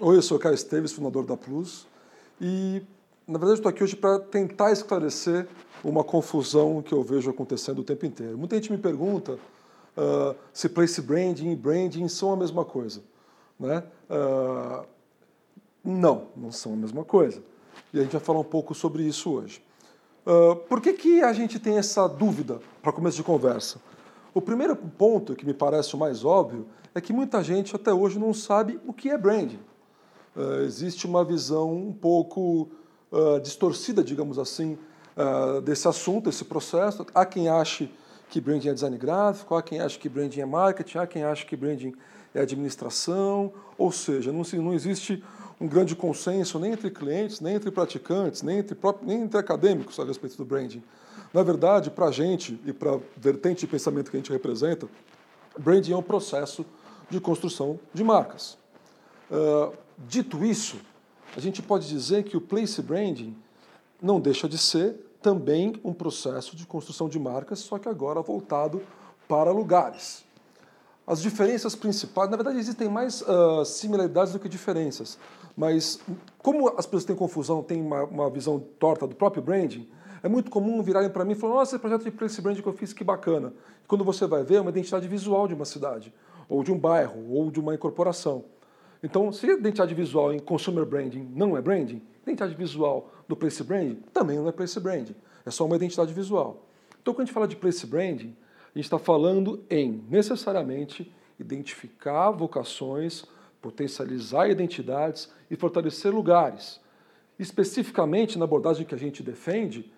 Oi, eu sou o Caio Esteves, fundador da Plus, e na verdade estou aqui hoje para tentar esclarecer uma confusão que eu vejo acontecendo o tempo inteiro. Muita gente me pergunta uh, se place branding e branding são a mesma coisa. Né? Uh, não, não são a mesma coisa. E a gente vai falar um pouco sobre isso hoje. Uh, por que, que a gente tem essa dúvida para começo de conversa? O primeiro ponto, que me parece o mais óbvio, é que muita gente até hoje não sabe o que é branding. Uh, existe uma visão um pouco uh, distorcida, digamos assim, uh, desse assunto, desse processo. Há quem ache que branding é design gráfico, há quem ache que branding é marketing, há quem ache que branding é administração, ou seja, não, não existe um grande consenso nem entre clientes, nem entre praticantes, nem entre, nem entre acadêmicos a respeito do branding. Na verdade, para a gente e para a vertente de pensamento que a gente representa, branding é um processo de construção de marcas. Uh, Dito isso, a gente pode dizer que o place branding não deixa de ser também um processo de construção de marcas, só que agora voltado para lugares. As diferenças principais, na verdade, existem mais uh, similaridades do que diferenças, mas como as pessoas têm confusão, têm uma, uma visão torta do próprio branding, é muito comum virarem para mim e falar: Nossa, esse projeto de place branding que eu fiz, que bacana. Quando você vai ver, é uma identidade visual de uma cidade, ou de um bairro, ou de uma incorporação. Então, se identidade visual em consumer branding não é branding, identidade visual do place branding também não é place branding. É só uma identidade visual. Então, quando a gente fala de place branding, a gente está falando em necessariamente identificar vocações, potencializar identidades e fortalecer lugares. Especificamente na abordagem que a gente defende,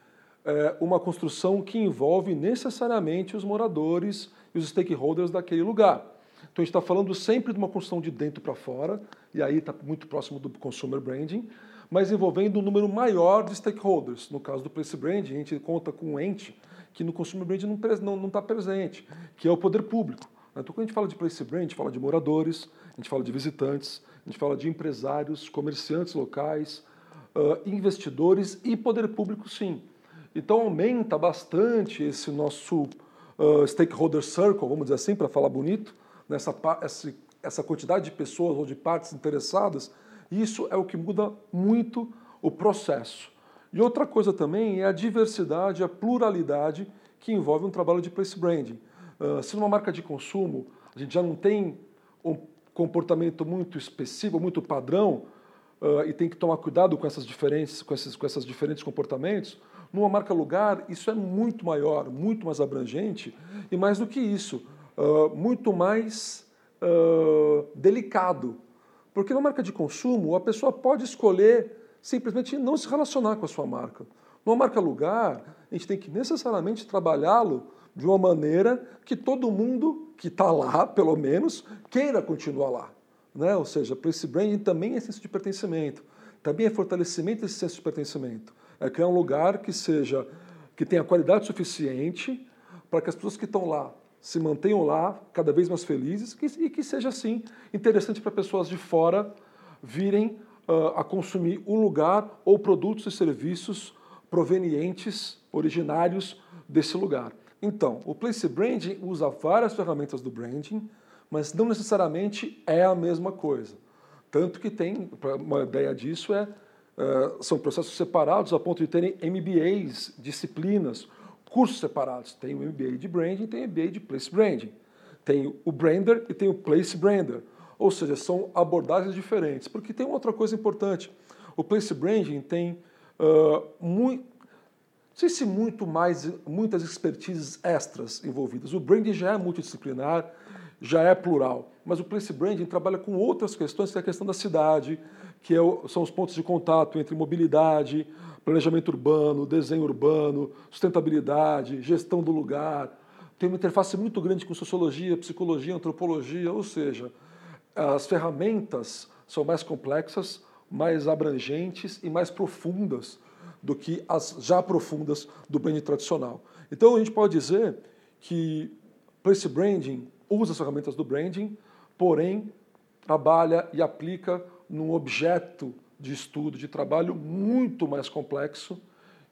é uma construção que envolve necessariamente os moradores e os stakeholders daquele lugar. Então a gente está falando sempre de uma construção de dentro para fora, e aí está muito próximo do consumer branding, mas envolvendo um número maior de stakeholders. No caso do place branding, a gente conta com um ente que no consumer branding não está não, não tá presente, que é o poder público. Então quando a gente fala de place branding, a gente fala de moradores, a gente fala de visitantes, a gente fala de empresários, comerciantes locais, uh, investidores e poder público sim. Então aumenta bastante esse nosso uh, stakeholder circle, vamos dizer assim, para falar bonito, nessa essa, quantidade de pessoas ou de partes interessadas, isso é o que muda muito o processo. E outra coisa também é a diversidade, a pluralidade que envolve um trabalho de place branding. Uh, se numa marca de consumo a gente já não tem um comportamento muito específico, muito padrão, uh, e tem que tomar cuidado com essas diferentes, com esses, com esses diferentes comportamentos, numa marca lugar isso é muito maior, muito mais abrangente, e mais do que isso, muito mais uh, delicado. Porque na marca de consumo, a pessoa pode escolher simplesmente não se relacionar com a sua marca. Numa marca lugar, a gente tem que necessariamente trabalhá-lo de uma maneira que todo mundo que está lá, pelo menos, queira continuar lá. Né? Ou seja, para esse branding também é senso de pertencimento, também é fortalecimento desse senso de pertencimento. É criar um lugar que seja que tenha qualidade suficiente para que as pessoas que estão lá se mantenham lá cada vez mais felizes e que seja assim interessante para pessoas de fora virem uh, a consumir o lugar ou produtos e serviços provenientes, originários desse lugar. Então, o Place Branding usa várias ferramentas do branding, mas não necessariamente é a mesma coisa. Tanto que tem, uma ideia disso é, uh, são processos separados a ponto de terem MBAs, disciplinas, cursos separados. Tem o MBA de Branding tem o MBA de Place Branding. Tem o Brander e tem o Place Brander. Ou seja, são abordagens diferentes. Porque tem outra coisa importante. O Place Branding tem uh, muito, não sei se muito mais, muitas expertises extras envolvidas. O branding já é multidisciplinar, já é plural, mas o place branding trabalha com outras questões, que é a questão da cidade, que é o, são os pontos de contato entre mobilidade, planejamento urbano, desenho urbano, sustentabilidade, gestão do lugar. Tem uma interface muito grande com sociologia, psicologia, antropologia, ou seja, as ferramentas são mais complexas, mais abrangentes e mais profundas do que as já profundas do branding tradicional. Então a gente pode dizer que place branding usa as ferramentas do branding, porém trabalha e aplica num objeto de estudo, de trabalho muito mais complexo,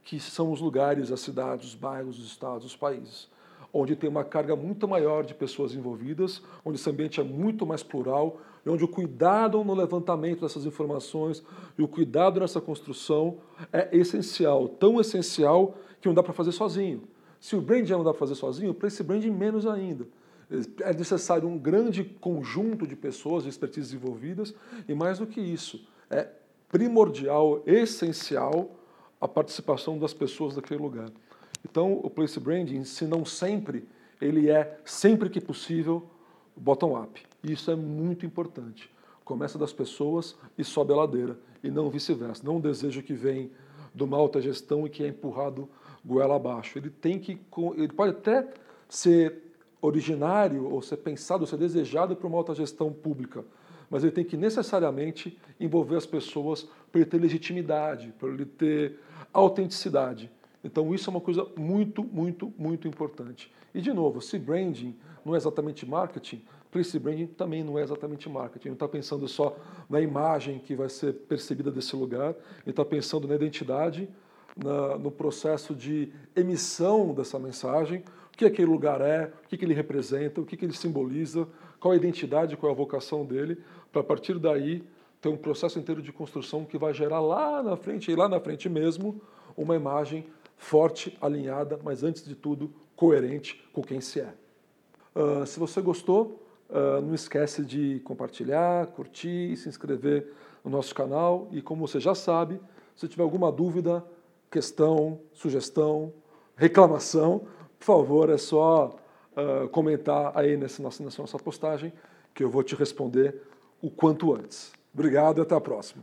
que são os lugares, as cidades, os bairros, os estados, os países, onde tem uma carga muito maior de pessoas envolvidas, onde esse ambiente é muito mais plural e onde o cuidado no levantamento dessas informações e o cuidado nessa construção é essencial, tão essencial que não dá para fazer sozinho. Se o branding não dá para fazer sozinho, para esse branding menos ainda. É necessário um grande conjunto de pessoas, de expertise envolvidas, e mais do que isso, é primordial, essencial a participação das pessoas daquele lugar. Então, o place branding, se não sempre, ele é sempre que possível bottom-up. Isso é muito importante. Começa das pessoas e sobe a ladeira, e não vice-versa. Não um desejo que vem de uma alta gestão e que é empurrado goela abaixo. Ele tem que, ele pode até ser originário ou ser pensado, ser desejado para uma alta gestão pública, mas ele tem que necessariamente envolver as pessoas para ele ter legitimidade, para ele ter autenticidade. Então isso é uma coisa muito, muito, muito importante. E de novo, se branding não é exatamente marketing, place branding também não é exatamente marketing. Não está pensando só na imagem que vai ser percebida desse lugar, ele está pensando na identidade, na, no processo de emissão dessa mensagem, que aquele lugar é, o que, ele representa, o que, ele simboliza, qual a identidade, qual a vocação dele, para a partir daí ter um processo inteiro de construção que vai gerar lá na frente, e lá na frente mesmo, uma imagem forte, alinhada, mas antes de tudo, coerente com quem se é. Uh, se você gostou, uh, não esquece de compartilhar, curtir se inscrever no nosso canal. E como você já sabe, se tiver alguma dúvida, questão, sugestão, reclamação, por favor, é só uh, comentar aí nessa nossa, nessa nossa postagem que eu vou te responder o quanto antes. Obrigado e até a próxima.